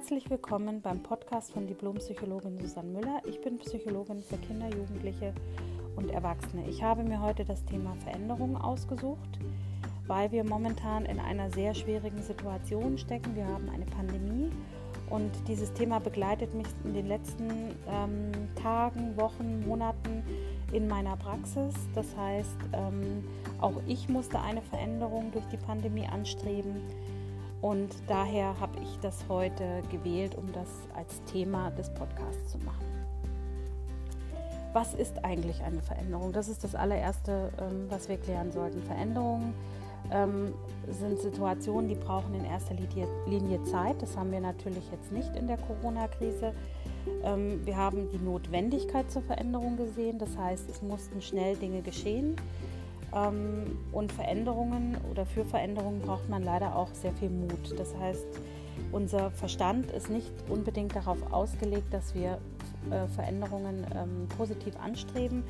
Herzlich willkommen beim Podcast von Diplompsychologin Susanne Müller. Ich bin Psychologin für Kinder, Jugendliche und Erwachsene. Ich habe mir heute das Thema Veränderung ausgesucht, weil wir momentan in einer sehr schwierigen Situation stecken. Wir haben eine Pandemie und dieses Thema begleitet mich in den letzten ähm, Tagen, Wochen, Monaten in meiner Praxis. Das heißt, ähm, auch ich musste eine Veränderung durch die Pandemie anstreben. Und daher habe ich das heute gewählt, um das als Thema des Podcasts zu machen. Was ist eigentlich eine Veränderung? Das ist das allererste, ähm, was wir klären sollten. Veränderungen ähm, sind Situationen, die brauchen in erster Linie Zeit. Das haben wir natürlich jetzt nicht in der Corona-Krise. Ähm, wir haben die Notwendigkeit zur Veränderung gesehen. Das heißt, es mussten schnell Dinge geschehen. Ähm, und Veränderungen oder für Veränderungen braucht man leider auch sehr viel Mut. Das heißt, unser Verstand ist nicht unbedingt darauf ausgelegt, dass wir äh, Veränderungen ähm, positiv anstreben,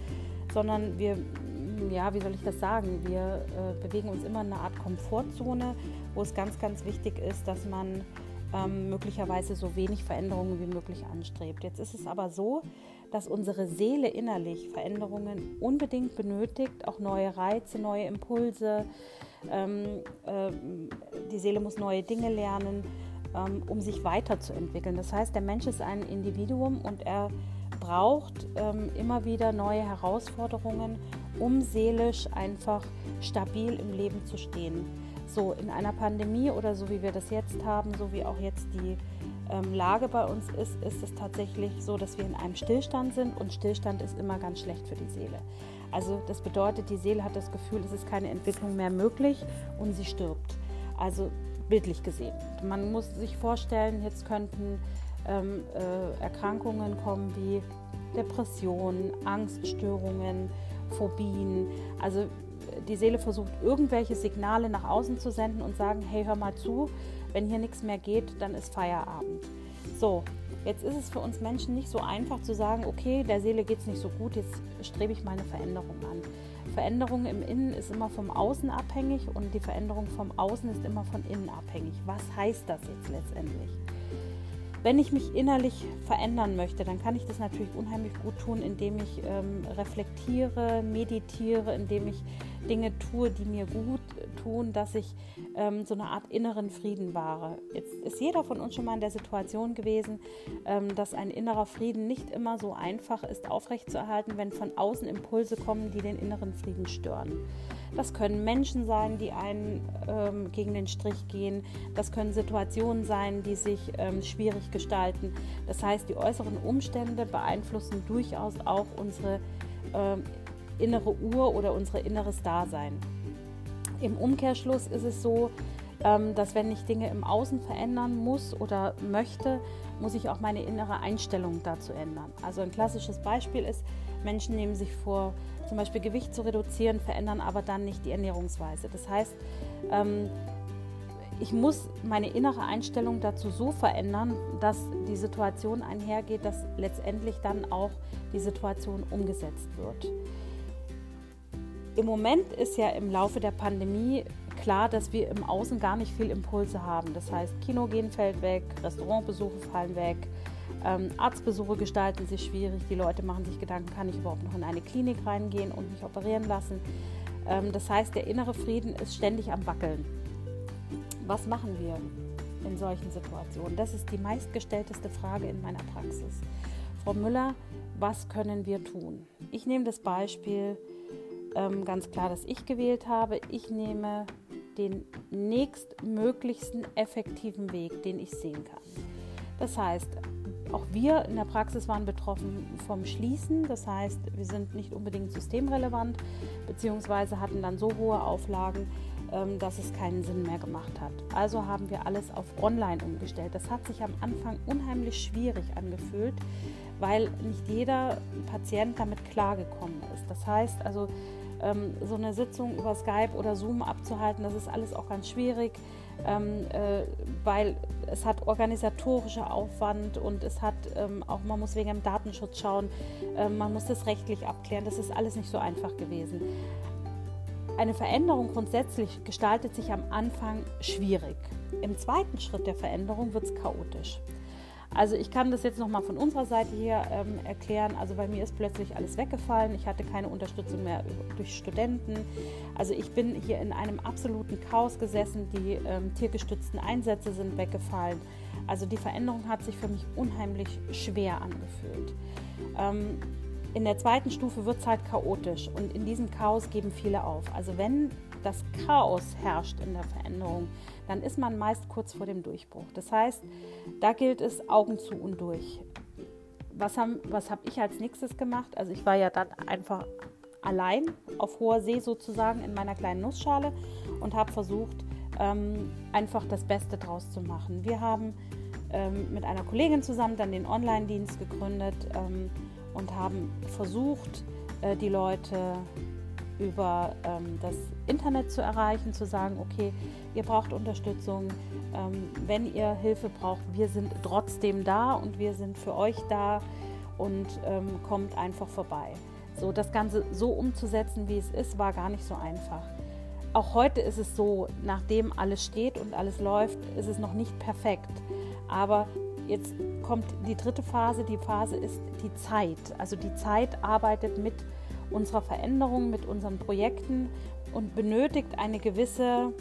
sondern wir, ja, wie soll ich das sagen, wir äh, bewegen uns immer in einer Art Komfortzone, wo es ganz, ganz wichtig ist, dass man ähm, möglicherweise so wenig Veränderungen wie möglich anstrebt. Jetzt ist es aber so, dass unsere Seele innerlich Veränderungen unbedingt benötigt, auch neue Reize, neue Impulse. Ähm, äh, die Seele muss neue Dinge lernen, ähm, um sich weiterzuentwickeln. Das heißt, der Mensch ist ein Individuum und er braucht ähm, immer wieder neue Herausforderungen, um seelisch einfach stabil im Leben zu stehen. So in einer Pandemie oder so wie wir das jetzt haben, so wie auch jetzt die ähm, Lage bei uns ist, ist es tatsächlich so, dass wir in einem Stillstand sind und Stillstand ist immer ganz schlecht für die Seele. Also das bedeutet, die Seele hat das Gefühl, es ist keine Entwicklung mehr möglich und sie stirbt. Also bildlich gesehen. Man muss sich vorstellen, jetzt könnten ähm, äh, Erkrankungen kommen wie Depressionen, Angststörungen, Phobien. Also die Seele versucht irgendwelche Signale nach außen zu senden und sagen, hey, hör mal zu, wenn hier nichts mehr geht, dann ist Feierabend. So, jetzt ist es für uns Menschen nicht so einfach zu sagen, okay, der Seele geht es nicht so gut, jetzt strebe ich meine Veränderung an. Veränderung im Innen ist immer vom Außen abhängig und die Veränderung vom Außen ist immer von innen abhängig. Was heißt das jetzt letztendlich? Wenn ich mich innerlich verändern möchte, dann kann ich das natürlich unheimlich gut tun, indem ich ähm, reflektiere, meditiere, indem ich Dinge tue, die mir gut tun, dass ich ähm, so eine Art inneren Frieden wahre. Jetzt ist jeder von uns schon mal in der Situation gewesen, ähm, dass ein innerer Frieden nicht immer so einfach ist aufrechtzuerhalten, wenn von außen Impulse kommen, die den inneren Frieden stören. Das können Menschen sein, die einen ähm, gegen den Strich gehen. Das können Situationen sein, die sich ähm, schwierig gestalten. Das heißt, die äußeren Umstände beeinflussen durchaus auch unsere ähm, innere Uhr oder unser inneres Dasein. Im Umkehrschluss ist es so, ähm, dass wenn ich Dinge im Außen verändern muss oder möchte, muss ich auch meine innere Einstellung dazu ändern. Also ein klassisches Beispiel ist, Menschen nehmen sich vor, zum Beispiel Gewicht zu reduzieren, verändern aber dann nicht die Ernährungsweise. Das heißt, ähm, ich muss meine innere Einstellung dazu so verändern, dass die Situation einhergeht, dass letztendlich dann auch die Situation umgesetzt wird. Im Moment ist ja im Laufe der Pandemie klar, dass wir im Außen gar nicht viel Impulse haben. Das heißt, Kinogehen fällt weg, Restaurantbesuche fallen weg, ähm, Arztbesuche gestalten sich schwierig. Die Leute machen sich Gedanken, kann ich überhaupt noch in eine Klinik reingehen und mich operieren lassen. Ähm, das heißt, der innere Frieden ist ständig am Wackeln. Was machen wir in solchen Situationen? Das ist die meistgestellteste Frage in meiner Praxis. Frau Müller, was können wir tun? Ich nehme das Beispiel ähm, ganz klar, das ich gewählt habe. Ich nehme den nächstmöglichsten effektiven Weg, den ich sehen kann. Das heißt, auch wir in der Praxis waren betroffen vom Schließen. Das heißt, wir sind nicht unbedingt systemrelevant, beziehungsweise hatten dann so hohe Auflagen, ähm, dass es keinen Sinn mehr gemacht hat. Also haben wir alles auf Online umgestellt. Das hat sich am Anfang unheimlich schwierig angefühlt, weil nicht jeder Patient damit klargekommen ist. Das heißt also, ähm, so eine Sitzung über Skype oder Zoom abzuhalten, das ist alles auch ganz schwierig, ähm, äh, weil es hat organisatorischer Aufwand und es hat ähm, auch, man muss wegen dem Datenschutz schauen, äh, man muss das rechtlich abklären, das ist alles nicht so einfach gewesen. Eine Veränderung grundsätzlich gestaltet sich am Anfang schwierig. Im zweiten Schritt der Veränderung wird es chaotisch. Also ich kann das jetzt nochmal von unserer Seite hier ähm, erklären. Also bei mir ist plötzlich alles weggefallen. Ich hatte keine Unterstützung mehr durch Studenten. Also ich bin hier in einem absoluten Chaos gesessen. Die ähm, tiergestützten Einsätze sind weggefallen. Also die Veränderung hat sich für mich unheimlich schwer angefühlt. Ähm, in der zweiten Stufe wird es halt chaotisch und in diesem Chaos geben viele auf. Also wenn das Chaos herrscht in der Veränderung, dann ist man meist kurz vor dem Durchbruch. Das heißt, da gilt es Augen zu und durch. Was, habe ich als nächstes gemacht? Also ich war ja dann einfach allein auf hoher See sozusagen in meiner kleinen Nussschale und habe versucht, ähm, einfach das Beste draus zu machen. Wir haben ähm, mit einer Kollegin zusammen dann den Online-Dienst gegründet ähm, und haben versucht, äh, die Leute über ähm, das Internet zu erreichen, zu sagen, okay, ihr braucht Unterstützung, ähm, wenn ihr Hilfe braucht, wir sind trotzdem da und wir sind für euch da und ähm, kommt einfach vorbei. So, das Ganze so umzusetzen, wie es ist, war gar nicht so einfach. Auch heute ist es so, nachdem alles steht und alles läuft, ist es noch nicht perfekt. Aber jetzt kommt die dritte Phase. Die Phase ist die Zeit. Also die Zeit arbeitet mit unserer Veränderung, mit unseren Projekten und benötigt eine gewisse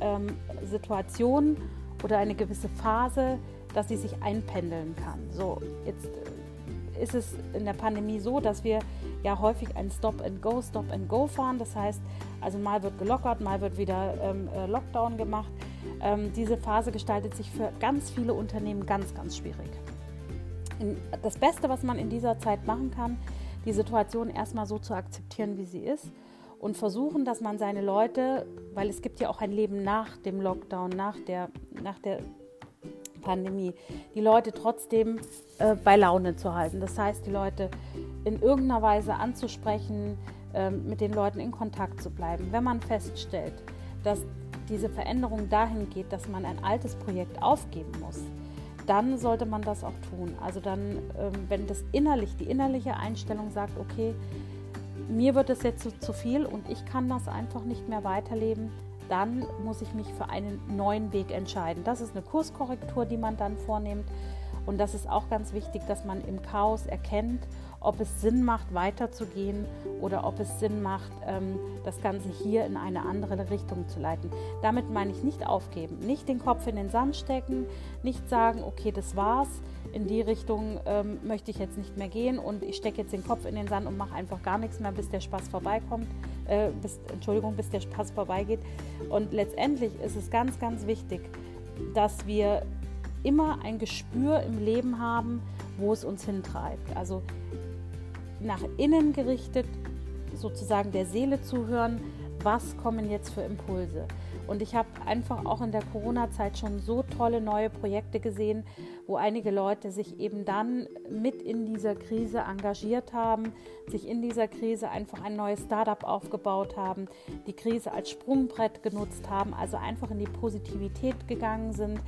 ähm, Situation oder eine gewisse Phase, dass sie sich einpendeln kann. So, jetzt äh, ist es in der Pandemie so, dass wir ja häufig ein Stop and Go, Stop and Go fahren. Das heißt, also mal wird gelockert, mal wird wieder ähm, äh, Lockdown gemacht. Ähm, diese Phase gestaltet sich für ganz viele Unternehmen ganz, ganz schwierig. In, das Beste, was man in dieser Zeit machen kann, die Situation erstmal so zu akzeptieren, wie sie ist und versuchen, dass man seine Leute, weil es gibt ja auch ein Leben nach dem Lockdown, nach der, nach der Pandemie, die Leute trotzdem äh, bei Laune zu halten. Das heißt, die Leute in irgendeiner Weise anzusprechen, äh, mit den Leuten in Kontakt zu bleiben. Wenn man feststellt, dass diese Veränderung dahin geht, dass man ein altes Projekt aufgeben muss, dann sollte man das auch tun. Also dann, ähm, wenn das innerlich, die innerliche Einstellung sagt, okay, mir wird es jetzt zu, zu viel und ich kann das einfach nicht mehr weiterleben, dann muss ich mich für einen neuen Weg entscheiden. Das ist eine Kurskorrektur, die man dann vornimmt. Und das ist auch ganz wichtig, dass man im Chaos erkennt, ob es Sinn macht, weiterzugehen oder ob es Sinn macht, ähm, das Ganze hier in eine andere Richtung zu leiten. Damit meine ich nicht aufgeben, nicht den Kopf in den Sand stecken, nicht sagen, okay, das war's, in die Richtung ähm, möchte ich jetzt nicht mehr gehen und ich stecke jetzt den Kopf in den Sand und mache einfach gar nichts mehr, bis der Spaß vorbeikommt, äh, bis, Entschuldigung, bis der Spaß vorbeigeht. Und letztendlich ist es ganz, ganz wichtig, dass wir immer ein Gespür im Leben haben, wo es uns hintreibt. Also nach innen gerichtet sozusagen der Seele zuhören, was kommen jetzt für Impulse. Und ich habe einfach auch in der Corona-Zeit schon so tolle neue Projekte gesehen, wo einige Leute sich eben dann mit in dieser Krise engagiert haben, sich in dieser Krise einfach ein neues Startup aufgebaut haben, die Krise als Sprungbrett genutzt haben, also einfach in die Positivität gegangen sind,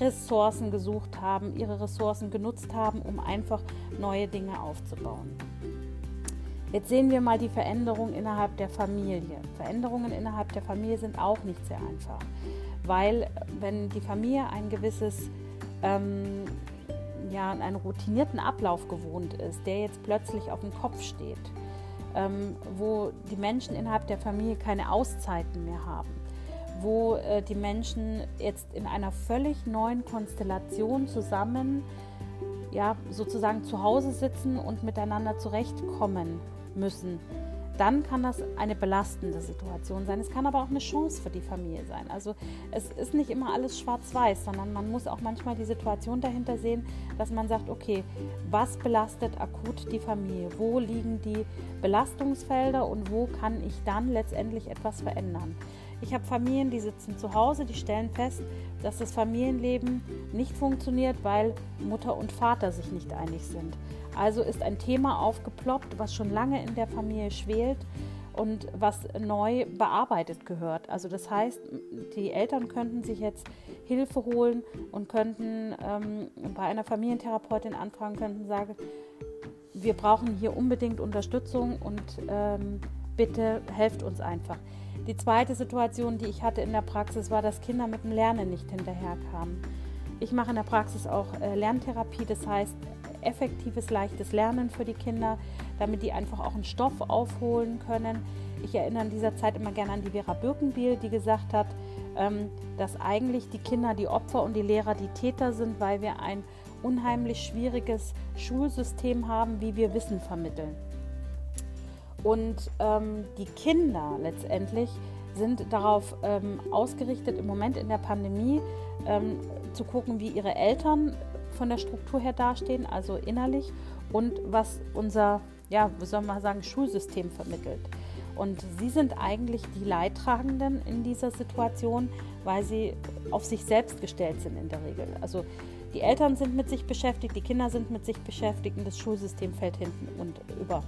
Ressourcen gesucht haben, ihre Ressourcen genutzt haben, um einfach neue Dinge aufzubauen. Jetzt sehen wir mal die Veränderung innerhalb der Familie. Veränderungen innerhalb der Familie sind auch nicht sehr einfach, weil wenn die Familie ein gewisses, ähm, ja, einen routinierten Ablauf gewohnt ist, der jetzt plötzlich auf dem Kopf steht, ähm, wo die Menschen innerhalb der Familie keine Auszeiten mehr haben, wo äh, die Menschen jetzt in einer völlig neuen Konstellation zusammen ja, sozusagen zu Hause sitzen und miteinander zurechtkommen müssen, dann kann das eine belastende Situation sein. Es kann aber auch eine Chance für die Familie sein. Also es ist nicht immer alles schwarz-weiß, sondern man muss auch manchmal die Situation dahinter sehen, dass man sagt, okay, was belastet akut die Familie? Wo liegen die Belastungsfelder und wo kann ich dann letztendlich etwas verändern? Ich habe Familien, die sitzen zu Hause, die stellen fest, dass das Familienleben nicht funktioniert, weil Mutter und Vater sich nicht einig sind. Also ist ein Thema aufgeploppt, was schon lange in der Familie schwelt und was neu bearbeitet gehört. Also das heißt, die Eltern könnten sich jetzt Hilfe holen und könnten ähm, bei einer Familientherapeutin anfragen, könnten sagen, wir brauchen hier unbedingt Unterstützung und ähm, bitte helft uns einfach. Die zweite Situation, die ich hatte in der Praxis, war, dass Kinder mit dem Lernen nicht hinterherkamen. ich mache in der Praxis auch äh, Lerntherapie, das heißt effektives, leichtes Lernen für die Kinder, damit die einfach auch einen Stoff aufholen können. Ich erinnere in dieser Zeit immer gerne an die Vera Birkenbiel, die gesagt hat, ähm, dass eigentlich die Kinder die Opfer und die Lehrer die Täter sind, weil wir ein unheimlich schwieriges Schulsystem haben, wie wir Wissen vermitteln. Und ähm, die Kinder letztendlich sind darauf ähm, ausgerichtet, im Moment in der Pandemie ähm, zu gucken, wie ihre Eltern von der Struktur her dastehen, also innerlich, und was unser, ja, wie soll man sagen, Schulsystem vermittelt. Und sie sind eigentlich die Leidtragenden in dieser Situation, weil sie auf sich selbst gestellt sind in der Regel. Also die Eltern sind mit sich beschäftigt, die Kinder sind mit sich beschäftigt und das Schulsystem fällt hinten und über.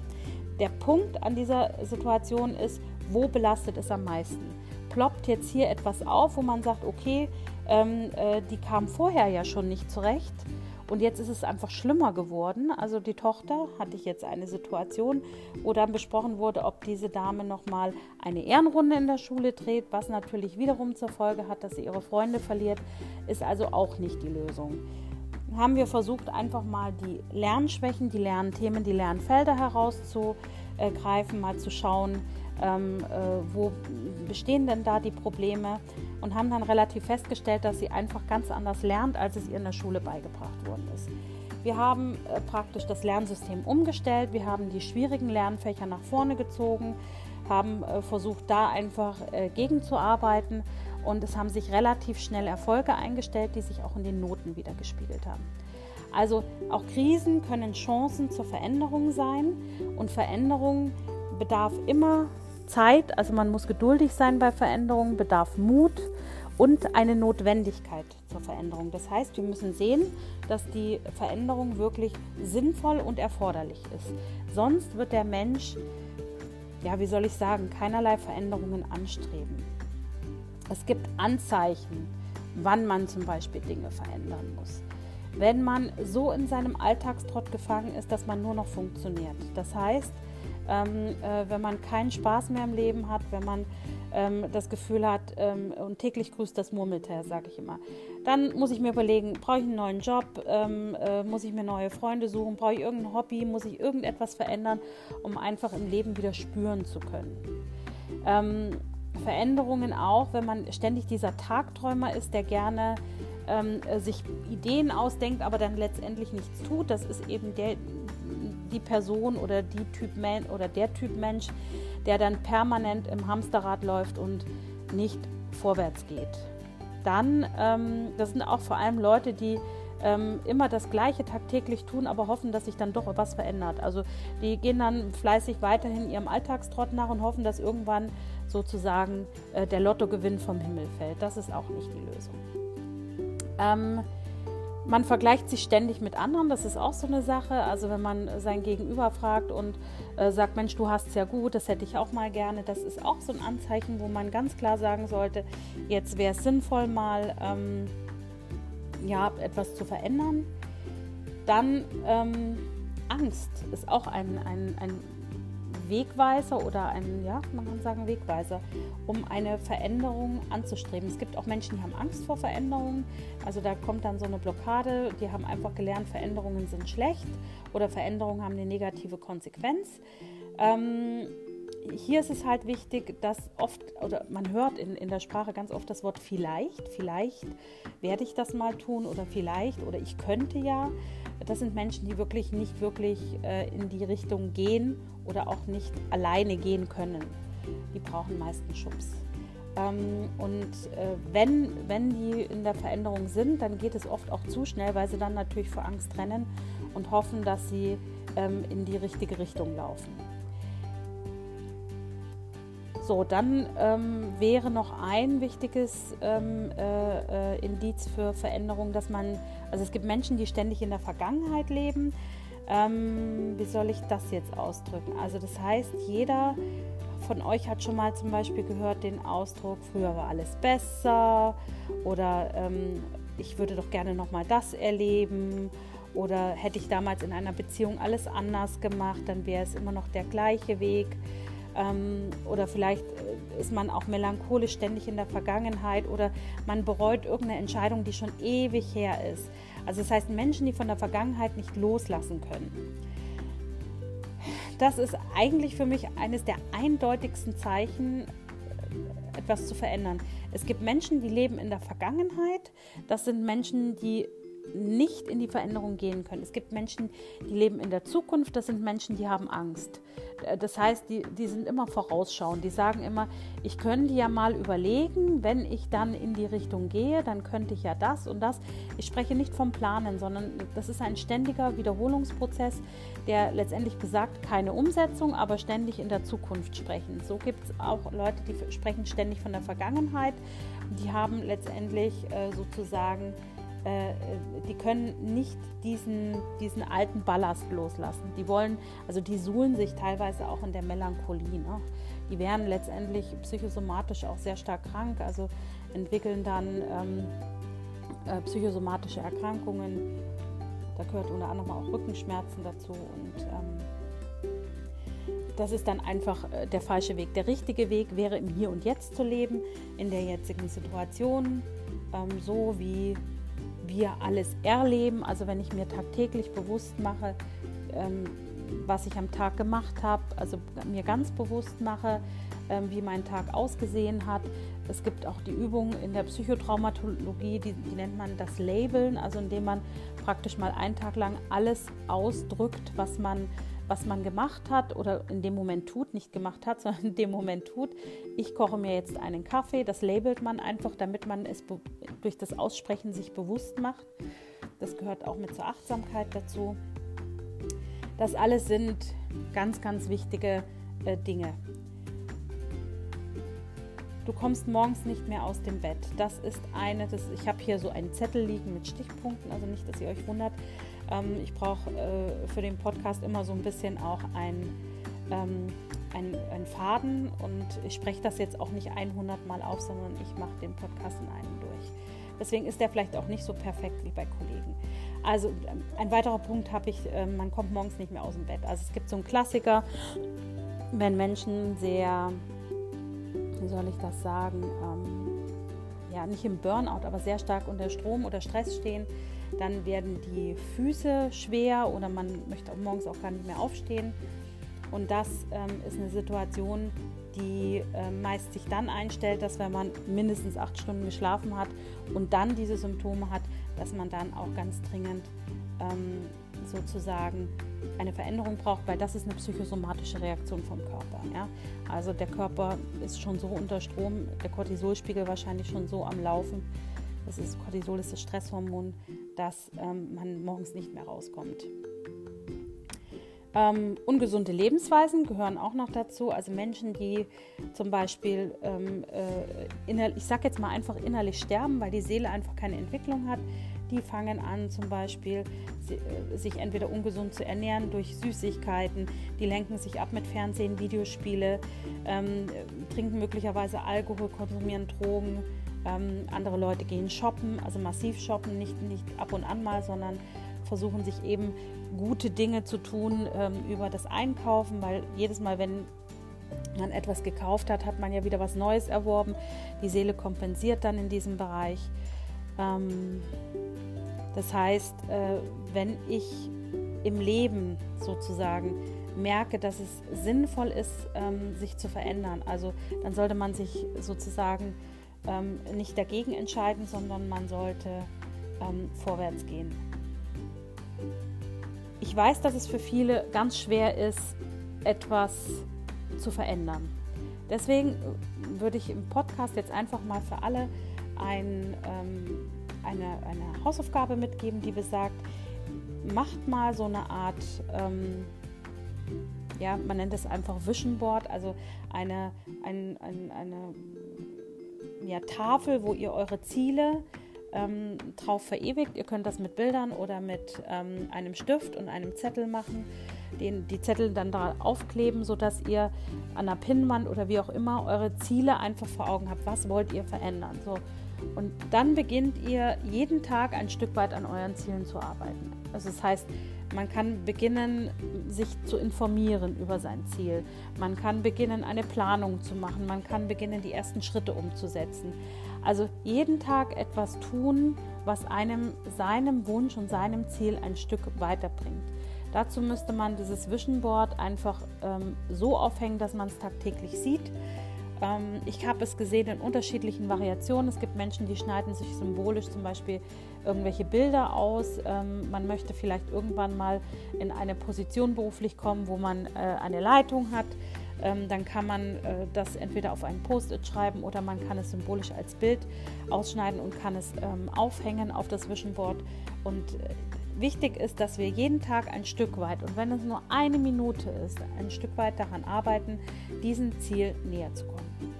Der Punkt an dieser Situation ist, wo belastet es am meisten? Ploppt jetzt hier etwas auf, wo man sagt, okay, ähm, äh, die kam vorher ja schon nicht zurecht und jetzt ist es einfach schlimmer geworden. Also die Tochter hatte ich jetzt eine Situation, wo dann besprochen wurde, ob diese Dame nochmal eine Ehrenrunde in der Schule dreht, was natürlich wiederum zur Folge hat, dass sie ihre Freunde verliert, ist also auch nicht die Lösung. Haben wir versucht, einfach mal die Lernschwächen, die Lernthemen, die Lernfelder herauszugreifen, mal zu schauen, ähm, äh, wo bestehen denn da die Probleme und haben dann relativ festgestellt, dass sie einfach ganz anders lernt, als es ihr in der Schule beigebracht worden ist. Wir haben äh, praktisch das Lernsystem umgestellt, wir haben die schwierigen Lernfächer nach vorne gezogen, haben äh, versucht, da einfach äh, gegenzuarbeiten und es haben sich relativ schnell Erfolge eingestellt, die sich auch in den Noten wieder gespiegelt haben. Also auch Krisen können Chancen zur Veränderung sein und Veränderung bedarf immer Zeit, also man muss geduldig sein bei Veränderungen, bedarf Mut und eine Notwendigkeit zur Veränderung. Das heißt, wir müssen sehen, dass die Veränderung wirklich sinnvoll und erforderlich ist. Sonst wird der Mensch, ja, wie soll ich sagen, keinerlei Veränderungen anstreben. Es gibt Anzeichen, wann man zum Beispiel Dinge verändern muss. Wenn man so in seinem Alltagstrott gefangen ist, dass man nur noch funktioniert. Das heißt, ähm, äh, wenn man keinen Spaß mehr im Leben hat, wenn man ähm, das Gefühl hat, ähm, und täglich grüßt das Murmeltier, sage ich immer, dann muss ich mir überlegen, brauche ich einen neuen Job, ähm, äh, muss ich mir neue Freunde suchen, brauche ich irgendein Hobby, muss ich irgendetwas verändern, um einfach im Leben wieder spüren zu können. Ähm, Veränderungen auch, wenn man ständig dieser Tagträumer ist, der gerne ähm, äh, sich Ideen ausdenkt, aber dann letztendlich nichts tut. Das ist eben der, die Person oder, die typ Man oder der Typ Mensch, der dann permanent im Hamsterrad läuft und nicht vorwärts geht. Dann, ähm, das sind auch vor allem Leute, die ähm, immer das Gleiche tagtäglich tun, aber hoffen, dass sich dann doch was verändert. Also die gehen dann fleißig weiterhin ihrem Alltagstrott nach und hoffen, dass irgendwann sozusagen äh, der Lottogewinn vom Himmel fällt. Das ist auch nicht die Lösung. Ähm, man vergleicht sich ständig mit anderen, das ist auch so eine Sache. Also wenn man sein Gegenüber fragt und äh, sagt, Mensch, du hast es ja gut, das hätte ich auch mal gerne, das ist auch so ein Anzeichen, wo man ganz klar sagen sollte, jetzt wäre es sinnvoll, mal ähm, ja, etwas zu verändern. Dann ähm, Angst ist auch ein, ein, ein Wegweiser oder ein, ja, man kann sagen Wegweiser, um eine Veränderung anzustreben. Es gibt auch Menschen, die haben Angst vor Veränderungen. Also da kommt dann so eine Blockade, die haben einfach gelernt, Veränderungen sind schlecht oder Veränderungen haben eine negative Konsequenz. Ähm, hier ist es halt wichtig, dass oft, oder man hört in, in der Sprache ganz oft das Wort vielleicht, vielleicht werde ich das mal tun oder vielleicht oder ich könnte ja. Das sind Menschen, die wirklich nicht wirklich äh, in die Richtung gehen oder auch nicht alleine gehen können. Die brauchen meistens Schubs. Ähm, und äh, wenn, wenn die in der Veränderung sind, dann geht es oft auch zu schnell, weil sie dann natürlich vor Angst rennen und hoffen, dass sie ähm, in die richtige Richtung laufen. So, dann ähm, wäre noch ein wichtiges ähm, äh, äh, Indiz für Veränderung, dass man, also es gibt Menschen, die ständig in der Vergangenheit leben. Ähm, wie soll ich das jetzt ausdrücken? Also das heißt, jeder von euch hat schon mal zum Beispiel gehört den Ausdruck, früher war alles besser oder ähm, ich würde doch gerne nochmal das erleben oder hätte ich damals in einer Beziehung alles anders gemacht, dann wäre es immer noch der gleiche Weg. Ähm, oder vielleicht äh, ist man auch melancholisch ständig in der Vergangenheit oder man bereut irgendeine Entscheidung, die schon ewig her ist. Also das heißt Menschen, die von der Vergangenheit nicht loslassen können. Das ist eigentlich für mich eines der eindeutigsten Zeichen, äh, etwas zu verändern. Es gibt Menschen, die leben in der Vergangenheit. Das sind Menschen, die nicht in die Veränderung gehen können. Es gibt Menschen, die leben in der Zukunft, das sind Menschen, die haben Angst. Äh, das heißt, die, die sind immer vorausschauend. Die sagen immer, ich könnte ja mal überlegen, wenn ich dann in die Richtung gehe, dann könnte ich ja das und das. Ich spreche nicht vom Planen, sondern das ist ein ständiger Wiederholungsprozess, der letztendlich besagt, keine Umsetzung, aber ständig in der Zukunft sprechen. So gibt es auch Leute, die sprechen ständig von der Vergangenheit. Die haben letztendlich äh, sozusagen äh, die können nicht diesen, diesen alten Ballast loslassen. Die wollen, also die suhlen sich teilweise auch in der Melancholie. Ne? Die werden letztendlich psychosomatisch auch sehr stark krank, also entwickeln dann ähm, äh, psychosomatische Erkrankungen. Da gehört unter anderem auch Rückenschmerzen dazu und ähm, das ist dann einfach äh, der falsche Weg. Der richtige Weg wäre im Hier und Jetzt zu leben, in der jetzigen Situation, ähm, so wie wir alles erleben. Also wenn ich mir tagtäglich bewusst mache, ähm, was ich am Tag gemacht habe, also mir ganz bewusst mache, ähm, wie mein Tag ausgesehen hat. Es gibt auch die Übung in der Psychotraumatologie, die, die nennt man das Labeln, also indem man praktisch mal einen Tag lang alles ausdrückt, was man was man gemacht hat oder in dem Moment tut, nicht gemacht hat, sondern in dem Moment tut. Ich koche mir jetzt einen Kaffee, das labelt man einfach, damit man es durch das Aussprechen sich bewusst macht. Das gehört auch mit zur Achtsamkeit dazu. Das alles sind ganz, ganz wichtige äh, Dinge. Du kommst morgens nicht mehr aus dem Bett. Das ist eine, das, ich habe hier so einen Zettel liegen mit Stichpunkten, also nicht, dass ihr euch wundert. Ähm, ich brauche äh, für den Podcast immer so ein bisschen auch ein, ähm, ein, ein Faden und ich spreche das jetzt auch nicht 100 Mal auf, sondern ich mache den Podcast in einem durch. Deswegen ist der vielleicht auch nicht so perfekt wie bei Kollegen. Also ähm, ein weiterer Punkt habe ich, äh, man kommt morgens nicht mehr aus dem Bett. Also es gibt so einen Klassiker, wenn Menschen sehr, wie soll ich das sagen, ähm, ja nicht im Burnout, aber sehr stark unter Strom oder Stress stehen, dann werden die Füße schwer oder man möchte auch morgens auch gar nicht mehr aufstehen. Und das ähm, ist eine Situation, die äh, meist sich dann einstellt, dass wenn man mindestens acht Stunden geschlafen hat und dann diese Symptome hat, dass man dann auch ganz dringend ähm, sozusagen eine Veränderung braucht, weil das ist eine psychosomatische Reaktion vom Körper. Ja? Also der Körper ist schon so unter Strom, der Cortisolspiegel wahrscheinlich schon so am Laufen. Das ist Cortisol ist das Stresshormon, dass ähm, man morgens nicht mehr rauskommt. Ähm, ungesunde Lebensweisen gehören auch noch dazu. Also Menschen, die zum Beispiel, ähm, äh, ich sage jetzt mal einfach innerlich sterben, weil die Seele einfach keine Entwicklung hat, die fangen an zum Beispiel äh, sich entweder ungesund zu ernähren durch Süßigkeiten, die lenken sich ab mit Fernsehen, Videospiele, ähm, trinken möglicherweise Alkohol, konsumieren Drogen. Ähm, andere Leute gehen shoppen, also massiv shoppen, nicht, nicht ab und an mal, sondern versuchen sich eben gute Dinge zu tun ähm, über das Einkaufen, weil jedes Mal, wenn man etwas gekauft hat, hat man ja wieder was Neues erworben. Die Seele kompensiert dann in diesem Bereich. Ähm, das heißt, äh, wenn ich im Leben sozusagen merke, dass es sinnvoll ist, ähm, sich zu verändern, also dann sollte man sich sozusagen ähm, nicht dagegen entscheiden, sondern man sollte ähm, vorwärts gehen. Ich weiß, dass es für viele ganz schwer ist, etwas zu verändern. Deswegen äh, würde ich im Podcast jetzt einfach mal für alle ein, ähm, eine, eine Hausaufgabe mitgeben, die besagt, macht mal so eine Art, ähm, ja, man nennt es einfach Vision Board, also eine, ein, ein, eine ja, Tafel, wo ihr eure Ziele ähm, drauf verewigt. Ihr könnt das mit Bildern oder mit ähm, einem Stift und einem Zettel machen, den, die Zettel dann da aufkleben, sodass ihr an der Pinnwand oder wie auch immer eure Ziele einfach vor Augen habt. Was wollt ihr verändern? So. Und dann beginnt ihr jeden Tag ein Stück weit an euren Zielen zu arbeiten. Also das heißt, Man kann beginnen, sich zu informieren über sein Ziel. Man kann beginnen, eine Planung zu machen. Man kann beginnen, die ersten Schritte umzusetzen. Also jeden Tag etwas tun, was einem seinem Wunsch und seinem Ziel ein Stück weiterbringt. Dazu müsste man dieses Vision Board einfach ähm, so aufhängen, dass man es tagtäglich sieht. Ähm, ich habe es gesehen in unterschiedlichen Variationen. Es gibt Menschen, die schneiden sich symbolisch zum Beispiel irgendwelche Bilder aus. Ähm, man möchte vielleicht irgendwann mal in eine Position beruflich kommen, wo man äh, eine Leitung hat. Ähm, dann kann man äh, das entweder auf einen Post-it schreiben oder man kann es symbolisch als Bild ausschneiden und kann es ähm, aufhängen auf das Vision Board. Und äh, wichtig ist, dass wir jeden Tag ein Stück weit, und wenn es nur eine Minute ist, ein Stück weit daran arbeiten, diesem Ziel näher zu kommen.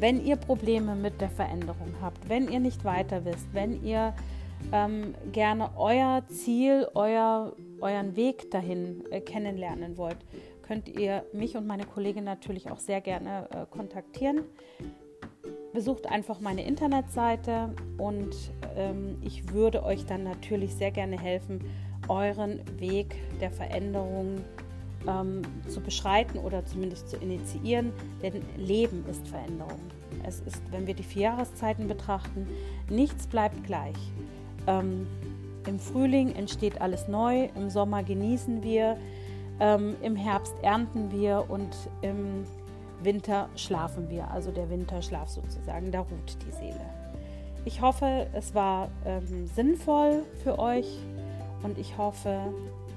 Wenn ihr Probleme mit der Veränderung habt, wenn ihr nicht weiter wisst, wenn ihr ähm, gerne euer Ziel, euer, euren Weg dahin äh, kennenlernen wollt, könnt ihr mich und meine Kollegin natürlich auch sehr gerne äh, kontaktieren. Besucht einfach meine Internetseite und ähm, ich würde euch dann natürlich sehr gerne helfen, euren Weg der Veränderung ähm, zu beschreiten oder zumindest zu initiieren, denn Leben ist Veränderung. Es ist, wenn wir die vier Jahreszeiten betrachten, nichts bleibt gleich. Ähm, Im Frühling entsteht alles neu, im Sommer genießen wir, ähm, im Herbst ernten wir und im Winter schlafen wir, also der Winterschlaf sozusagen, da ruht die Seele. Ich hoffe, es war ähm, sinnvoll für euch und ich hoffe,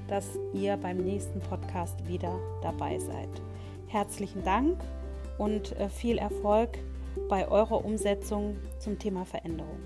dass ihr beim nächsten Podcast wieder dabei seid. Herzlichen Dank und äh, viel Erfolg bei eurer Umsetzung zum Thema Veränderung.